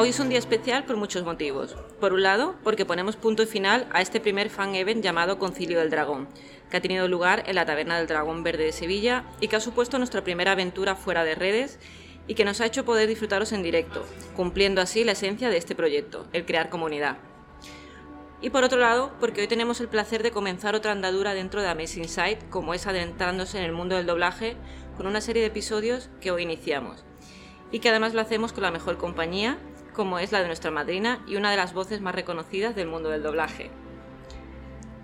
Hoy es un día especial por muchos motivos. Por un lado, porque ponemos punto y final a este primer fan event llamado Concilio del Dragón, que ha tenido lugar en la Taberna del Dragón Verde de Sevilla y que ha supuesto nuestra primera aventura fuera de redes y que nos ha hecho poder disfrutaros en directo, cumpliendo así la esencia de este proyecto, el crear comunidad. Y por otro lado, porque hoy tenemos el placer de comenzar otra andadura dentro de Amazing Sight, como es adentrándose en el mundo del doblaje, con una serie de episodios que hoy iniciamos. Y que además lo hacemos con la mejor compañía como es la de nuestra madrina y una de las voces más reconocidas del mundo del doblaje.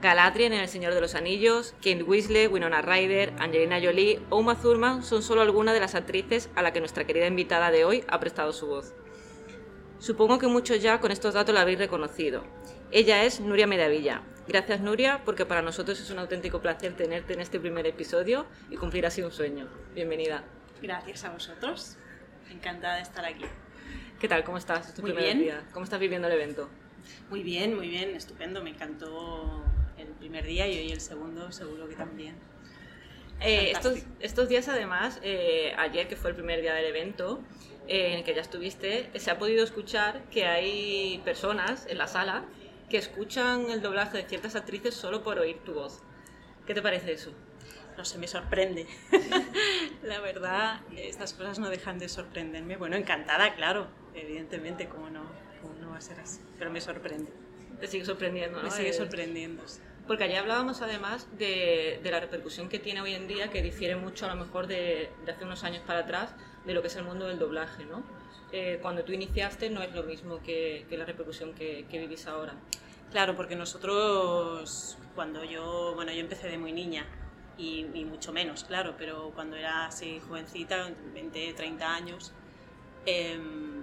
Galadriel en El Señor de los Anillos, Kate Weasley, Winona Ryder, Angelina Jolie o Uma Thurman son solo algunas de las actrices a la que nuestra querida invitada de hoy ha prestado su voz. Supongo que muchos ya con estos datos la habéis reconocido. Ella es Nuria Medavilla. Gracias Nuria, porque para nosotros es un auténtico placer tenerte en este primer episodio y cumplir así un sueño. Bienvenida. Gracias a vosotros. Encantada de estar aquí. ¿Qué tal? ¿Cómo estás? tu muy bien. Día? ¿Cómo estás viviendo el evento? Muy bien, muy bien, estupendo. Me encantó el primer día y hoy el segundo, seguro que también. Eh, estos, estos, días, además, eh, ayer que fue el primer día del evento, eh, en el que ya estuviste, se ha podido escuchar que hay personas en la sala que escuchan el doblaje de ciertas actrices solo por oír tu voz. ¿Qué te parece eso? no sé, me sorprende. la verdad, estas cosas no dejan de sorprenderme. Bueno, encantada, claro, evidentemente, ¿cómo no, no va a ser así? Pero me sorprende. Te sigue sorprendiendo, ¿no? Me sigue sorprendiendo. Porque allí hablábamos además de, de, la repercusión que tiene hoy en día, que difiere mucho a lo mejor de, de hace unos años para atrás, de lo que es el mundo del doblaje, ¿no? Eh, cuando tú iniciaste no es lo mismo que, que la repercusión que, que, vivís ahora. Claro, porque nosotros, cuando yo, bueno, yo empecé de muy niña, y, mucho menos, claro, pero cuando era así jovencita, 20, 30 años, em,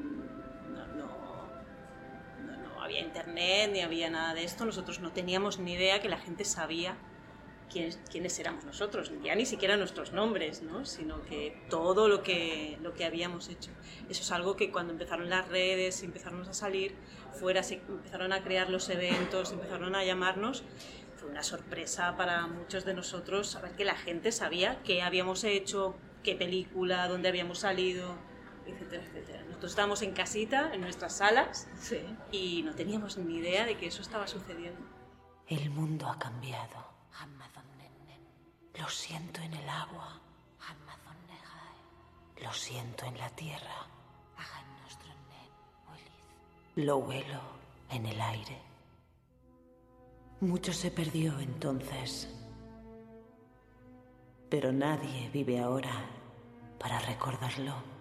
internet ni había nada de esto, nosotros no teníamos ni idea que la gente sabía quiénes, éramos nosotros, ya ni siquiera nuestros nombres, ¿no? sino que todo lo que, lo que habíamos hecho. Eso es algo que cuando empezaron las redes, empezaron a salir, fuera, se empezaron a crear los eventos, empezaron a llamarnos, fue una sorpresa para muchos de nosotros saber que la gente sabía qué habíamos hecho, qué película, dónde habíamos salido, etcétera, etcétera. Nosotros estábamos en casita, en nuestras salas, y no teníamos ni idea de que eso estaba sucediendo. El mundo ha cambiado. Lo siento en el agua. Lo siento en la tierra. Lo huelo en el aire. Mucho se perdió entonces, pero nadie vive ahora para recordarlo.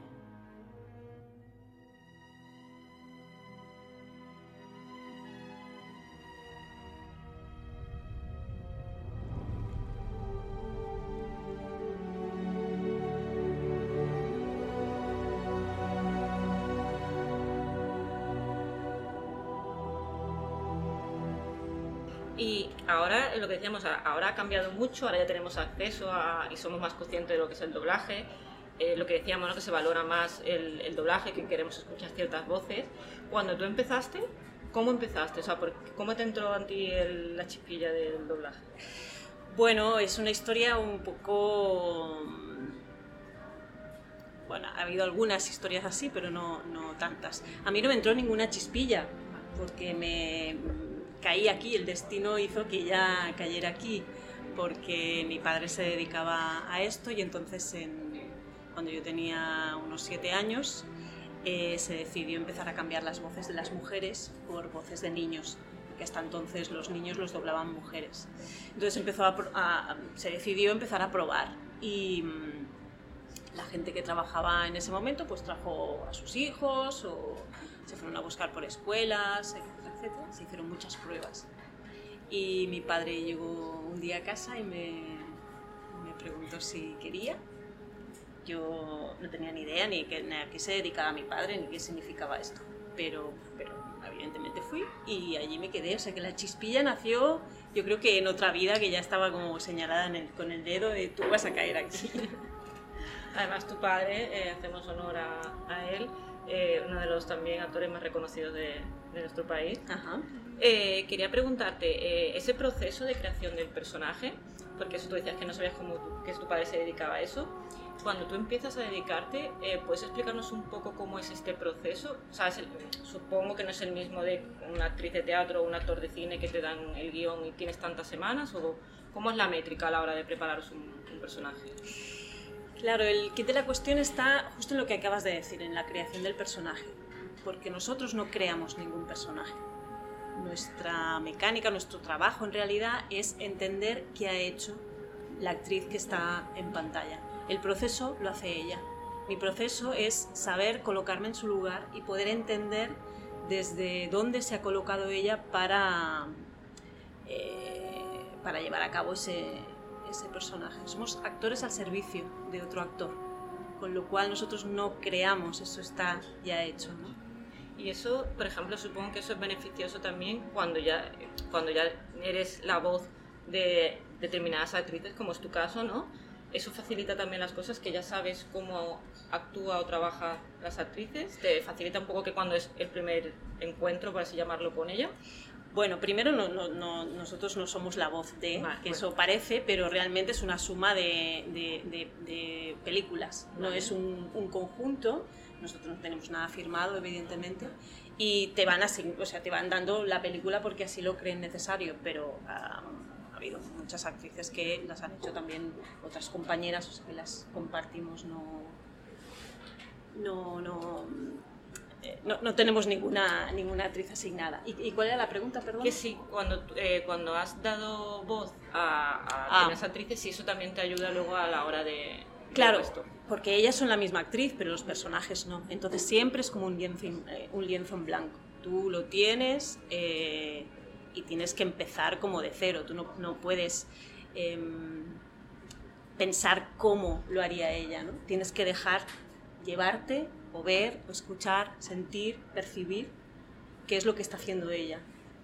Ahora, lo que decíamos, ahora ha cambiado mucho, ahora ya tenemos acceso a, y somos más conscientes de lo que es el doblaje. Eh, lo que decíamos, ¿no? que se valora más el, doblaje, que queremos escuchar ciertas voces. Cuando tú empezaste, ¿cómo empezaste? O sea, ¿cómo te entró a ti la chispilla del doblaje? Bueno, es una historia un poco... Bueno, ha habido algunas historias así, pero no, no tantas. A mí no me entró ninguna chispilla, porque me, caí aquí, el destino hizo que ya cayera aquí, porque mi padre se dedicaba a esto y entonces cuando yo tenía unos siete años eh, se decidió empezar a cambiar las voces de las mujeres por voces de niños, porque hasta entonces los niños los doblaban mujeres. Entonces se decidió empezar a probar y mm, la gente que trabajaba en ese momento pues trajo a sus hijos o se fueron a buscar por escuelas, se hicieron muchas pruebas. Y mi padre llegó un día a casa y me, me preguntó si quería. Yo no tenía ni idea ni, que, a qué se dedicaba mi padre ni qué significaba esto. Pero, pero evidentemente fui y allí me quedé. O sea que la chispilla nació, yo creo que en otra vida que ya estaba como señalada con el dedo de tú vas a caer aquí. Además, tu padre, eh, hacemos honor a, él, eh, uno de los también actores más reconocidos de, de nuestro país. Eh, quería preguntarte, eh, ese proceso de creación del personaje, porque eso tú decías que no sabías cómo que tu padre se dedicaba a eso, cuando tú empiezas a dedicarte, eh, ¿puedes explicarnos un poco cómo es este proceso? O sea, supongo que no es el mismo de una actriz de teatro o un actor de cine que te dan el guion y tienes tantas semanas, o cómo es la métrica a la hora de prepararos un, un personaje. Claro, el kit de la cuestión está justo en lo que acabas de decir, en la creación del personaje, porque nosotros no creamos ningún personaje. Nuestra mecánica, nuestro trabajo en realidad es entender qué ha hecho la actriz que está en pantalla. El proceso lo hace ella. Mi proceso es saber colocarme en su lugar y poder entender desde dónde se ha colocado ella para, eh, para llevar a cabo ese, ese personaje. Somos actores al servicio de otro actor, con lo cual nosotros no creamos, eso está ya hecho. Y eso, por ejemplo, supongo que eso es beneficioso también cuando ya, cuando ya eres la voz de determinadas actrices, como es tu caso, ¿no? Eso facilita también las cosas, que ya sabes cómo actúa o trabaja las actrices. Te facilita un poco que cuando es el primer encuentro, por así llamarlo, con ella. Bueno, primero no, no, nosotros no somos la voz de, que eso parece, pero realmente es una suma de, de, películas, no es un, un, conjunto, nosotros no tenemos nada firmado, evidentemente, y te van, o sea, te van dando la película porque así lo creen necesario, pero ha habido muchas actrices que las han hecho también otras compañeras, o sea, que las compartimos, no... no, no eh, no, no, tenemos ninguna, ninguna actriz asignada. ¿Y, cuál era la pregunta, perdón? Que sí, cuando, eh, cuando has dado voz a, a ah. actrices, sí, eso también te ayuda luego a la hora de... Claro, porque ellas son la misma actriz, pero los personajes no. Entonces siempre es como un lienzo, eh, un lienzo en blanco. Tú lo tienes y tienes que empezar como de cero. Tú no, no puedes em, pensar cómo lo haría ella, ¿no? Tienes que dejar llevarte o ver, o escuchar, sentir, percibir qué es lo que está haciendo ella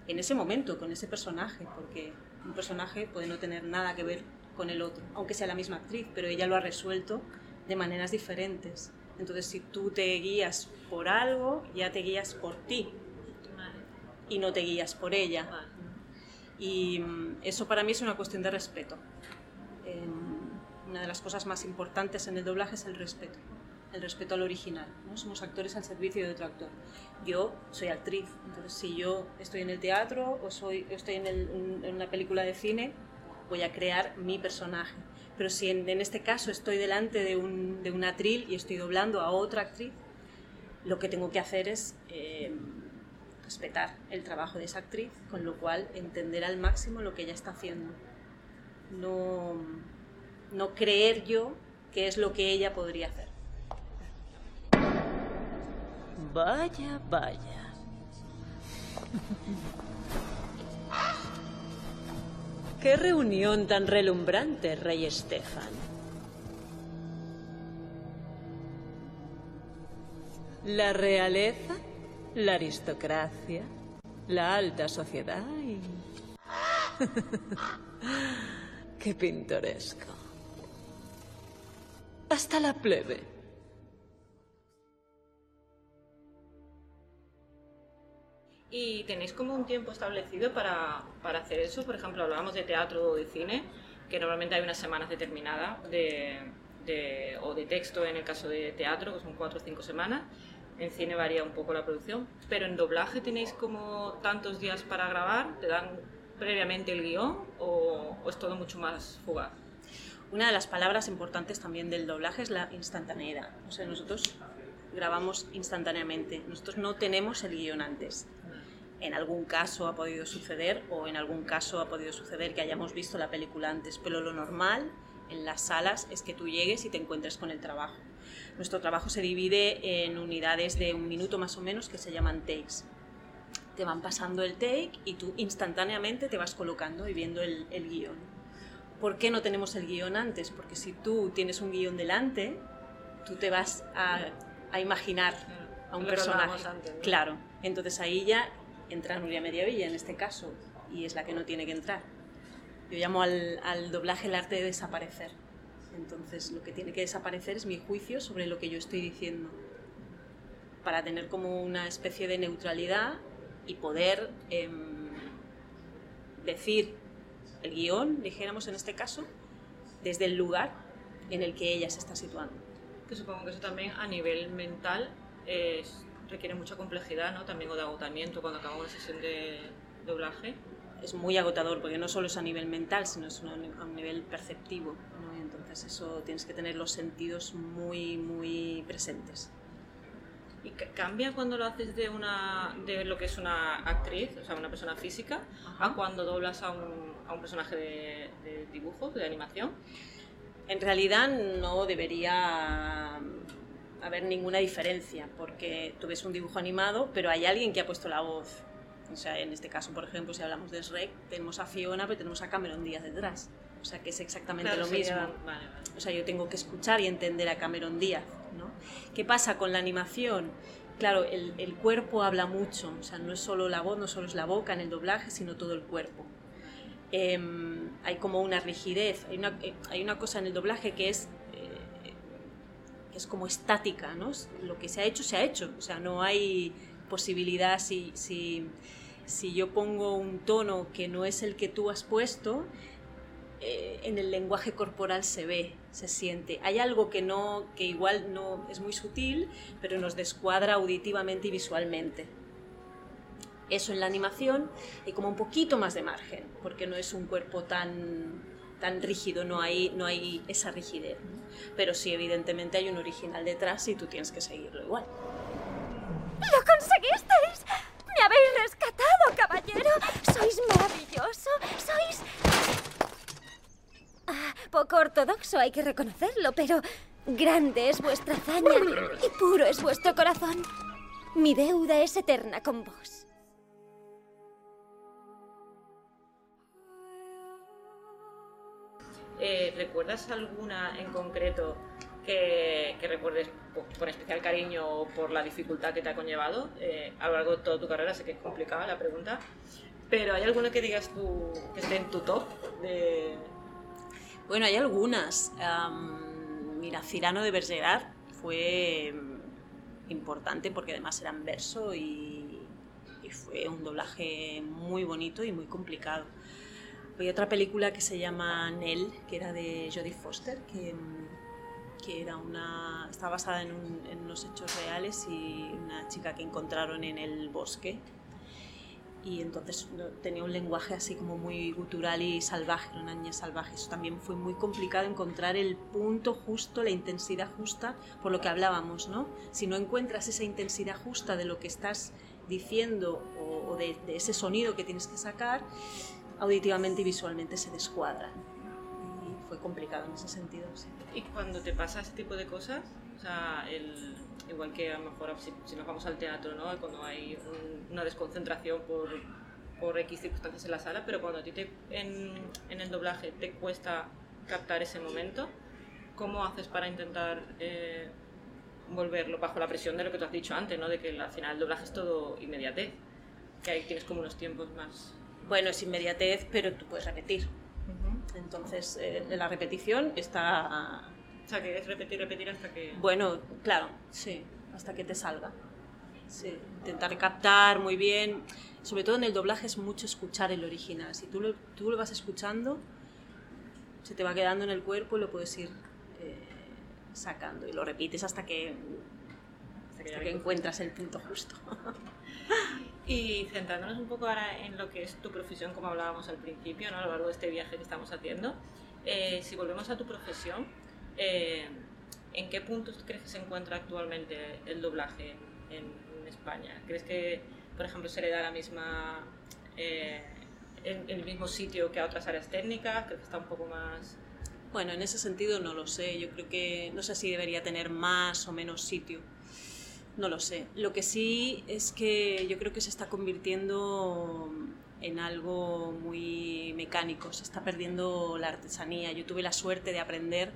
en ese momento con ese personaje, porque un personaje puede no tener nada que ver con el otro, aunque sea la misma actriz, pero ella lo ha resuelto de maneras diferentes. Entonces, si tú te guías por algo, ya te guías por ti y no te guías por ella. Y mm, eso para mí es una cuestión de respeto. una de las cosas más importantes en el doblaje es el respeto el respeto al original. ¿no? Somos actores al servicio de otro actor. Yo soy actriz, entonces si yo estoy en el teatro o soy, estoy en, una película de cine, voy a crear mi personaje. Pero si en, este caso estoy delante de un, de atril y estoy doblando a otra actriz, lo que tengo que hacer es eh, respetar el trabajo de esa actriz, con lo cual entender al máximo lo que ella está haciendo. No, no creer yo que es lo que ella podría hacer. Vaya, vaya. Qué reunión tan relumbrante, rey Estefan. La realeza, la aristocracia, la alta sociedad y... Qué pintoresco. Hasta la plebe. ¿Y tenéis como un tiempo establecido para, para, hacer eso? Por ejemplo, hablábamos de teatro o de cine, que normalmente hay unas semanas determinadas de, de, o de texto en el caso de teatro, que son cuatro o cinco semanas. En cine varía un poco la producción, pero en doblaje tenéis como tantos días para grabar, te dan previamente el guion o, o es todo mucho más fugaz. Una de las palabras importantes también del doblaje es la instantaneidad. O sea, nosotros grabamos instantáneamente. Nosotros no tenemos el guion antes en algún caso ha podido suceder o en algún caso ha podido suceder que hayamos visto la película antes, pero lo normal en las salas es que tú llegues y te encuentres con el trabajo. Nuestro trabajo se divide en unidades de un minuto más o menos que se llaman takes. Te van pasando el take y tú instantáneamente te vas colocando y viendo el, guion. ¿Por qué no tenemos el guion antes? Porque si tú tienes un guion delante, tú te vas a, imaginar a un personaje. Claro, entonces ahí ya entra Nuria Mediavilla en este caso y es la que no tiene que entrar. Yo llamo al, doblaje el arte de desaparecer. Entonces lo que tiene que desaparecer es mi juicio sobre lo que yo estoy diciendo para tener como una especie de neutralidad y poder em, decir el guion, dijéramos en este caso, desde el lugar en el que ella se está situando. Que supongo que eso también a nivel mental es- requiere mucha complejidad, ¿no? También o de agotamiento cuando acaba una sesión de doblaje. Es muy agotador porque no solo es a nivel mental, sino es a un nivel perceptivo. ¿no? Y entonces eso tienes que tener los sentidos muy, muy presentes. ¿Y ca- cambia cuando lo haces de, una, de lo que es una actriz, o sea, una persona física, Ajá. a cuando doblas a un, a un personaje de, de dibujo, de animación? En realidad no debería haber ninguna diferencia, porque tú ves un dibujo animado, pero hay alguien que ha puesto la voz. O sea, en este caso, por ejemplo, si hablamos de Shrek, tenemos a Fiona, pero tenemos a Cameron Díaz detrás. O sea, que es exactamente Claro, lo mismo. Vale, vale. O sea, yo tengo que escuchar y entender a Cameron Díaz, ¿no? ¿Qué pasa con la animación? Claro, el, el cuerpo habla mucho, o sea, no es solo la voz, no solo es la boca en el doblaje, sino todo el cuerpo. Em, hay como una rigidez, hay una, eh, hay una cosa en el doblaje que es, eh, es como estática, ¿no? Lo que se ha hecho, se ha hecho, o sea, no hay posibilidad si, si, si yo pongo un tono que no es el que tú has puesto, eh, en el lenguaje corporal se ve, se siente. Hay algo que no, que igual no es muy sutil, pero nos descuadra auditivamente y visualmente. Eso en la animación hay como un poquito más de margen, porque no es un cuerpo tan, tan rígido, no hay, no hay esa rigidez. Pero sí, evidentemente hay un original detrás y tú tienes que seguirlo igual. ¡Lo conseguisteis! ¡Me habéis rescatado, caballero! ¡Sois maravilloso! ¡Sois... Ah, poco ortodoxo, hay que reconocerlo, pero grande es vuestra hazaña y puro es vuestro corazón. Mi deuda es eterna con vos. Eh, ¿Recuerdas alguna en concreto que, que recuerdes po- con especial cariño o por la dificultad que te ha conllevado eh, a lo largo de toda tu carrera? Sé que es complicada la pregunta, pero ¿hay alguno que digas tú que esté en tu top? Bueno, hay algunas. Am, mira, Cirano de Bergerac fue importante porque además era en verso y fue un doblaje muy bonito y muy complicado. Hay otra película que se llama Nell, que era de Jodie Foster, que, que era una, está basada en, un- en unos hechos reales y una chica que encontraron en el bosque y entonces tenía un lenguaje así como muy gutural y salvaje, una niña salvaje. Eso también fue muy complicado encontrar el punto justo, la intensidad justa, por lo que hablábamos, ¿no? Si no encuentras esa intensidad justa de lo que estás diciendo o, de ese sonido que tienes que sacar, auditivamente y visualmente se descuadra. Y fue complicado en ese sentido, sí. Y cuando te pasa ese tipo de cosas, o sea, el, igual que a lo mejor si, si nos vamos al teatro, ¿no? Cuando hay un- una desconcentración por, por X circunstancias en la sala, pero cuando a ti te, en, en el doblaje te cuesta captar ese momento, ¿cómo haces para intentar eh, volverlo bajo la presión de lo que tú has dicho antes, ¿no? De que al final el doblaje es todo inmediatez, que ahí tienes como unos tiempos más... Bueno, es inmediatez, pero tú puedes repetir. Entonces, eh, la repetición está O sea, que es repetir, repetir hasta que... Bueno, claro, sí, hasta que te salga. Sí, intentar captar muy bien. Sobre todo en el doblaje es mucho escuchar el original. Si tú lo, tú lo vas escuchando, se te va quedando en el cuerpo y lo puedes ir eh, sacando. Y lo repites hasta que, hasta que hasta que encuentras el punto justo. Y centrándonos un poco ahora en lo que es tu profesión, como hablábamos al principio, ¿no? a lo largo de este viaje que estamos haciendo, eh, si volvemos a tu profesión, eh, ¿en qué puntos crees que se encuentra actualmente el doblaje en, en España? ¿Crees que, por ejemplo, se le da la misma, eh, el, el mismo sitio que a otras áreas técnicas? ¿Crees que está un poco más...? Bueno, en ese sentido no lo sé. Yo creo que no sé si debería tener más o menos sitio. No lo sé. Lo que sí es que yo creo que se está convirtiendo en algo muy mecánico. Se está perdiendo la artesanía. Yo tuve la suerte de aprender,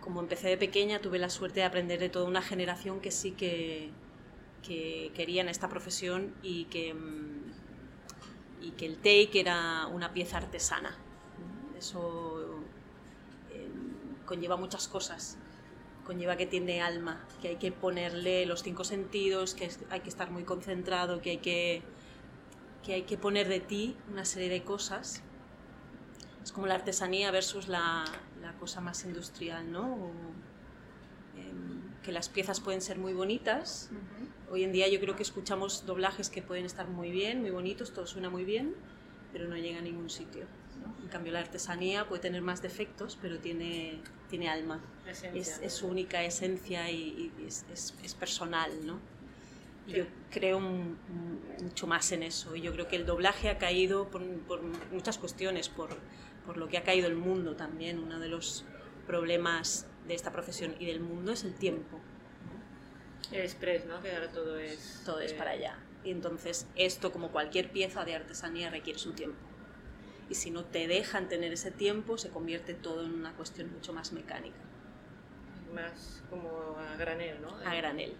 como empecé de pequeña, tuve la suerte de aprender de toda una generación que sí que, que querían esta profesión y que, que el take era una pieza artesana. Eso eh, conlleva muchas cosas. Conlleva que tiene alma, que hay que ponerle los cinco sentidos, que hay que estar muy concentrado, que hay que, que hay que poner de ti una serie de cosas es como la artesanía versus la, la cosa más industrial, ¿no? O, em, que las piezas pueden ser muy bonitas. Hoy en día yo creo que escuchamos doblajes que pueden estar muy bien, muy bonitos, todo suena muy bien, pero no llega a ningún sitio. ¿No? En cambio la artesanía puede tener más defectos, pero tiene, tiene alma. Es, es su única esencia y, y es, es- es personal, ¿no? Y Yo creo un- un- mucho más en eso. Y yo creo que el doblaje ha caído por, por muchas cuestiones, por, por lo que ha caído el mundo también. Uno de los problemas de esta profesión y del mundo es el tiempo. El express, ¿no? Que ahora todo es... Todo es eh, para allá. Y entonces esto, como cualquier pieza de artesanía, requiere su tiempo. Y si no te dejan tener ese tiempo, se convierte todo en una cuestión mucho más mecánica, Más como a granel, ¿no? a granel.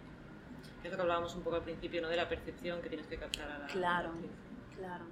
Es lo que hablábamos un poco al principio, ¿no? De la percepción que tienes que captar a la... Claro, a la claro.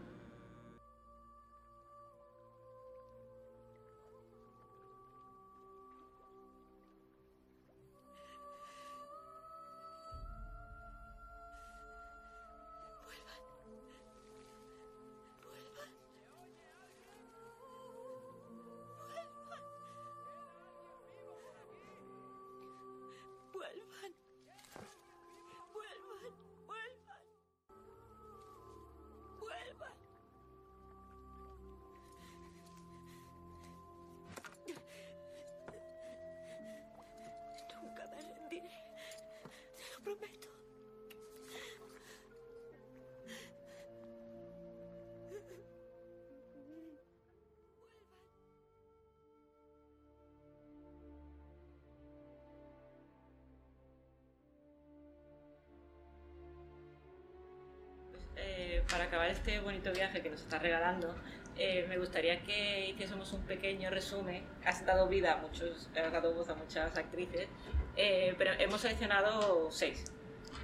Eh, para acabar este bonito viaje que nos está regalando, eh, me gustaría que hiciésemos un pequeño resumen. Has dado vida a muchos, has dado voz a muchas actrices, eh, pero hemos seleccionado seis.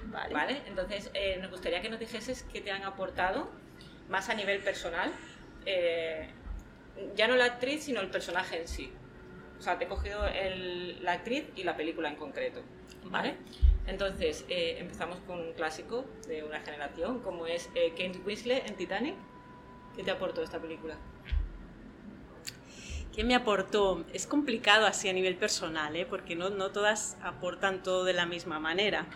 Vale. ¿Vale? Entonces, eh, nos gustaría que nos dijeses qué te han aportado, más a nivel personal, eh, ya no la actriz, sino el personaje en sí. O sea, te he cogido el- la actriz y la película en concreto. ¿Vale? Entonces, eh, empezamos con un clásico de una generación, como es eh, Kate Winslet en Titanic. ¿Qué te aportó esta película? ¿Qué me aportó? Es complicado así a nivel personal, ¿eh? porque no, no todas aportan todo de la misma manera.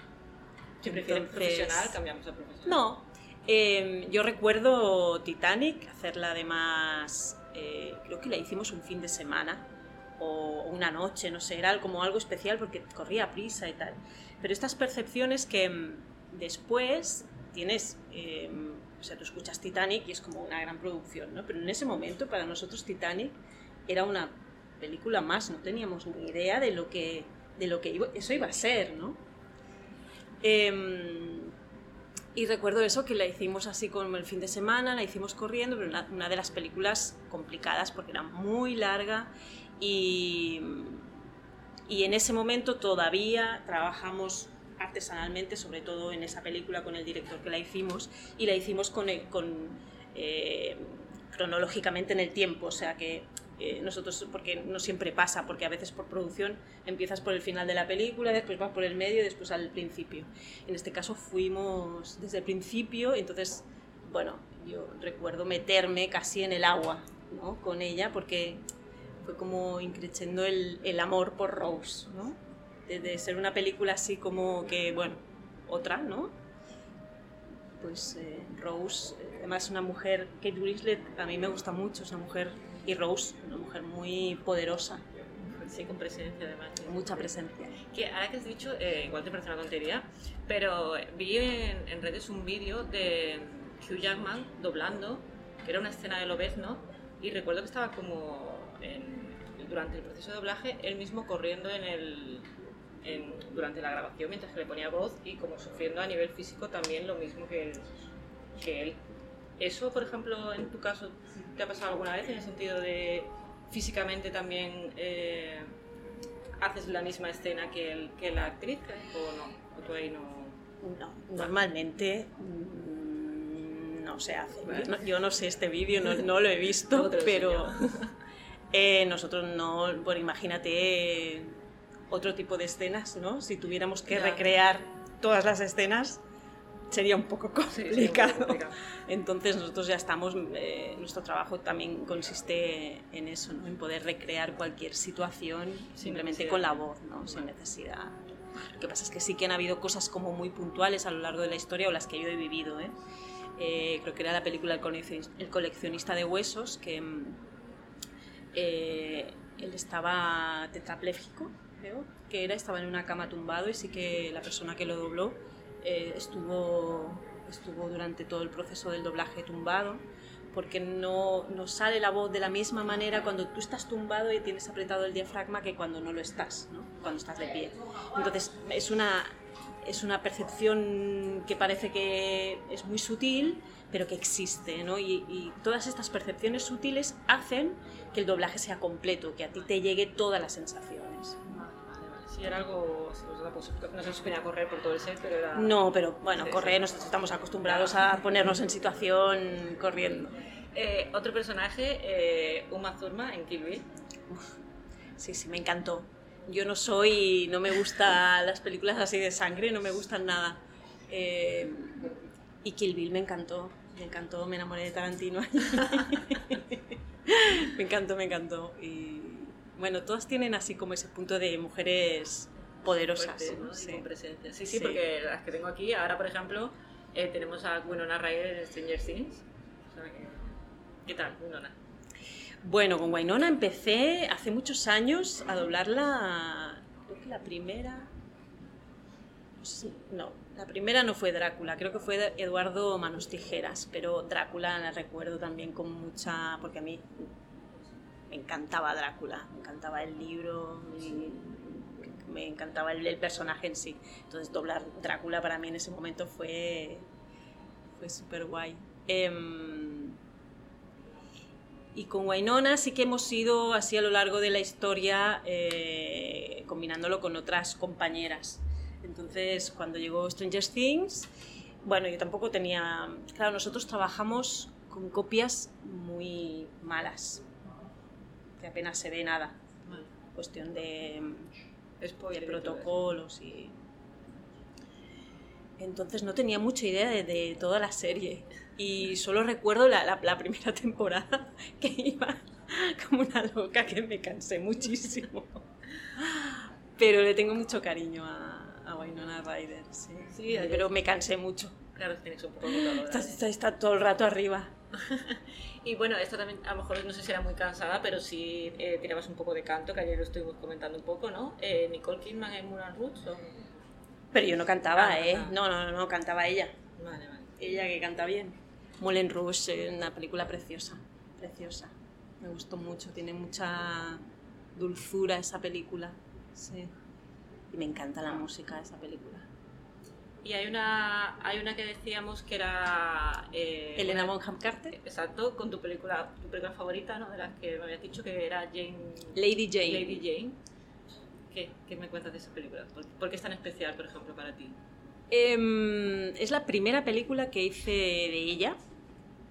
Si prefieres profesional, cambiamos a profesional. No, eh, yo recuerdo Titanic, hacerla además, eh, creo que la hicimos un fin de semana o una noche, no sé, era como algo especial porque corría a prisa y tal. Pero estas percepciones que mm, después tienes, eh, o sea, tú escuchas Titanic y es como una gran producción, ¿no? Pero en ese momento para nosotros Titanic era una película más, no teníamos ni idea de lo que, de lo que eso iba a ser, ¿no? Em, y recuerdo eso, que la hicimos así como el fin de semana, la hicimos corriendo, pero una, una de las películas complicadas porque era muy larga y, y en ese momento todavía trabajamos artesanalmente, sobre todo en esa película con el director que la hicimos, y la hicimos con, el- con, eh, cronológicamente en el tiempo, o sea que eh, nosotros, porque no siempre pasa, porque a veces por producción empiezas por el final de la película, después vas por el medio y después al principio. En este caso fuimos desde el principio, entonces, bueno, yo recuerdo meterme casi en el agua ¿no? con ella, porque fue como increciendo el, el amor por Rose, ¿no? De, de ser una película así como que, bueno, otra, ¿no? Pues eh, Rose, eh, además una mujer, Kate Winslet a mí me gusta mucho, es una mujer, y Rose, una mujer muy poderosa, Sí, con presencia además. mucha presencia. Que ahora que has dicho, eh, igual te parece una tontería, pero vi en, en redes un vídeo de Hugh Jackman doblando, que era una escena de Lobezno, y recuerdo que estaba como en- durante el proceso de doblaje, él mismo corriendo en el, en- durante la grabación mientras que le ponía voz y como sufriendo a nivel físico también lo mismo que él. Que él. ¿Eso, por ejemplo, en tu caso, te ha pasado alguna vez en el sentido de físicamente también eh, haces la misma escena que, el, que la actriz o no? ¿O tú ahí no...? No, normalmente mm, no se hace. Yo no, sé este vídeo, no, no lo he visto, pero. Eh, nosotros no, bueno, imagínate eh, otro tipo de escenas, ¿no? Si tuviéramos que Ya. recrear todas las escenas, sería un poco complicado. Entonces nosotros ya estamos, eh, nuestro trabajo también consiste en eso, ¿no? en poder recrear cualquier situación simplemente necesidad. con la voz, ¿no? sin necesidad. Lo que pasa es que sí que han habido cosas como muy puntuales a lo largo de la historia o las que yo he vivido. ¿eh? Eh, creo que era la película El coleccionista de huesos, que mm, eh, él estaba tetrapléjico, creo, que era, estaba en una cama tumbado y sí que la persona que lo dobló eh, estuvo, estuvo durante todo el proceso del doblaje tumbado, porque no, no sale la voz de la misma manera cuando tú estás tumbado y tienes apretado el diafragma que cuando no lo estás, ¿no? cuando estás de pie. Entonces es una, es una percepción que parece que es muy sutil, pero que existe, ¿no? Y, y todas estas percepciones sutiles hacen que el doblaje sea completo, que a ti te llegue todas las sensaciones. Sí, era algo. sí, pues, no se a correr por todo el set, pero era. No, pero bueno, Sí, correr, sí. nosotros estamos acostumbrados a ponernos en situación corriendo. Eh, otro personaje, eh, Uma Thurman en Kill Bill. Sí, sí, me encantó. Yo no soy, no me gustan las películas así de sangre, no me gustan nada. Eh, y Kill Bill me encantó, me encantó, me enamoré de Tarantino. me encantó, me encantó. Y bueno, todas tienen así como ese punto de mujeres poderosas. fuerte, ¿no? Sí. con presencia. Sí, sí, Sí. porque las que tengo aquí, ahora por ejemplo, eh, tenemos a Winona Ryder en Stranger Things. O sea que- ¿Qué tal, Winona? Bueno, con Wynonna empecé hace muchos años a doblarla. Creo que la primera. No la primera no fue Drácula, creo que fue Eduardo Manos Tijeras, pero Drácula la recuerdo también con mucha. porque a mí me encantaba Drácula, me encantaba el libro y me encantaba el, personaje en sí. Entonces, doblar Drácula para mí en ese momento fue. fue súper guay. Em, y con Wynonna sí que hemos ido así a lo largo de la historia eh, combinándolo con otras compañeras. Entonces, cuando llegó Stranger Things, bueno, yo tampoco tenía... Claro, nosotros trabajamos con copias muy malas, que apenas se ve nada. Vale. Cuestión de, Spoiler protocolos y... Entonces no tenía mucha idea de, de toda la serie. Y solo recuerdo la, la- la primera temporada que iba como una loca que me cansé muchísimo. Pero le tengo mucho cariño a Winona Ryder, sí. Sí, pero me cansé mucho. Claro, tienes un poco de Está, está- está todo el rato arriba. Y bueno, esta también, a lo mejor no sé si era muy cansada, pero sí eh, tirabas un poco de canto, que ayer lo estuvimos comentando un poco, ¿no? Eh, Nicole Kidman en Moulin Rouge. ¿o? Pero yo no cantaba, Ah, ¿eh? No, no, no, no, cantaba ella. Vale, vale. Ella que canta bien. Moulin Rouge, eh, una película preciosa, preciosa. Me gustó mucho, tiene mucha dulzura esa película. Sí. Y me encanta la música de esa película. Y hay una, hay una que decíamos que era... eh, Elena una- Bonham Carter. Exacto, con tu película, tu película favorita, ¿no? De las que me habías dicho que era Jane... Lady Jane. Lady Jane. ¿Qué, qué me cuentas de esa película? ¿Por, por qué es tan especial, por ejemplo, para ti? Em, es la primera película que hice de ella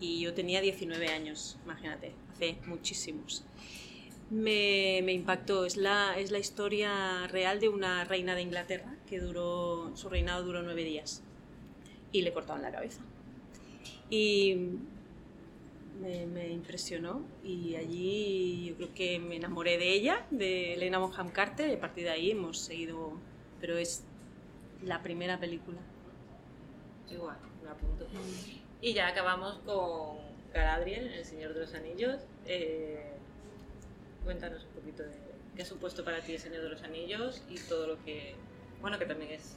y yo tenía 19 años, imagínate, hace muchísimos. Me, impactó, es la, es la historia real de una reina de Inglaterra que duró, su reinado duró nueve días y le cortaron la cabeza. Y me, me impresionó y allí yo creo que me enamoré de ella, de Elena Bonham Carter, y a partir de ahí hemos seguido, pero es la primera película. Igual, me apunto. Y ya acabamos con Galadriel, El Señor de los Anillos. Eh, cuéntanos un poquito de qué ha supuesto para ti El Señor de los Anillos y todo lo que, bueno, que también es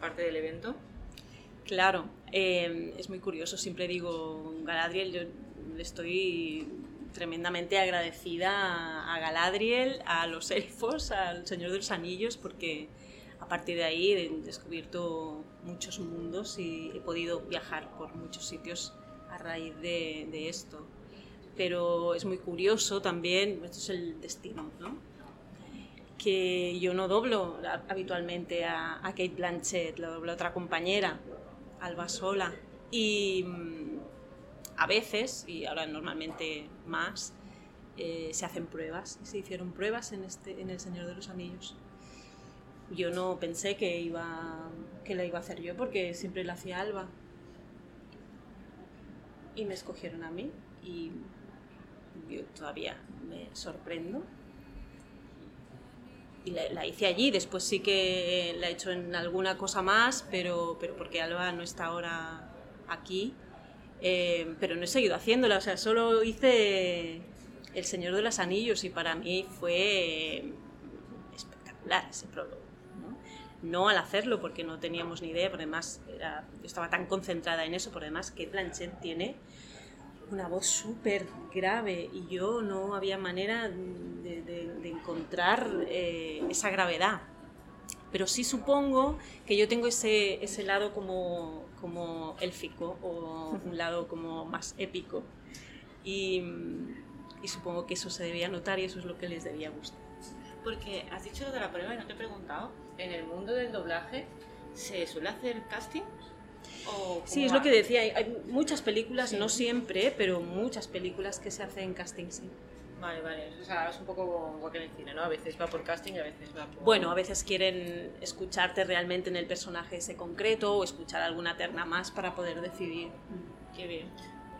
parte del evento. Claro, eh, es muy curioso, siempre digo, Galadriel, yo le estoy tremendamente agradecida a Galadriel, a los elfos, al Señor de los Anillos, porque a partir de ahí he descubierto muchos mundos y he podido viajar por muchos sitios a raíz de, de esto. Pero es muy curioso también, esto es el destino, ¿no? que yo no doblo a- habitualmente a, a Kate Blanchett, lo dobla otra compañera, Alba Sola. Y mm, a veces, y ahora normalmente más, eh, se hacen pruebas. Se hicieron pruebas en, este, en El Señor de los Anillos. Yo no pensé que, iba, que la iba a hacer yo porque siempre la hacía Alba. y me escogieron a mí y yo todavía me sorprendo. Y la, la hice allí, después sí que la he hecho en alguna cosa más, pero, pero porque Alba no está ahora aquí, eh, pero no he seguido haciéndola, o sea, solo hice El Señor de los Anillos y para mí fue espectacular ese prólogo. ¿no? No al hacerlo porque no teníamos ni idea, pero además era, yo estaba tan concentrada en eso, por además que Blanchett tiene una voz súper grave y yo no había manera de, de- de encontrar eh, esa gravedad. Pero sí supongo que yo tengo ese, ese lado como, como élfico o un lado como más épico. Y, y supongo que eso se debía notar y eso es lo que les debía gustar. Porque has dicho lo de la prueba y no te he preguntado. ¿En el mundo del doblaje se suele hacer casting? ¿O Sí, es lo que decía. Hay, hay muchas películas, no siempre, pero muchas películas que se hacen casting, sí. Vale, vale. O sea, es un poco igual que en el cine, ¿no? A veces va por casting y a veces va por... Bueno, a veces quieren escucharte realmente en el personaje ese concreto o escuchar alguna terna más para poder decidir. Qué bien.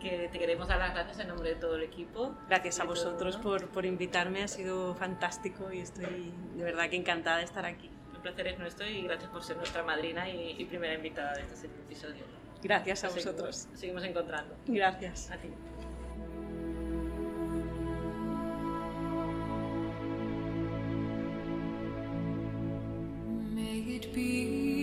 Que te queremos dar las gracias en nombre de todo el equipo. Gracias a De todo, vosotros ¿no? por, por invitarme, ha sido fantástico y estoy de verdad que encantada de estar aquí. Placer es nuestro y gracias por ser nuestra madrina y, y primera invitada de este episodio. Gracias a vosotros. nos seguimos encontrando. Gracias. A ti. May it be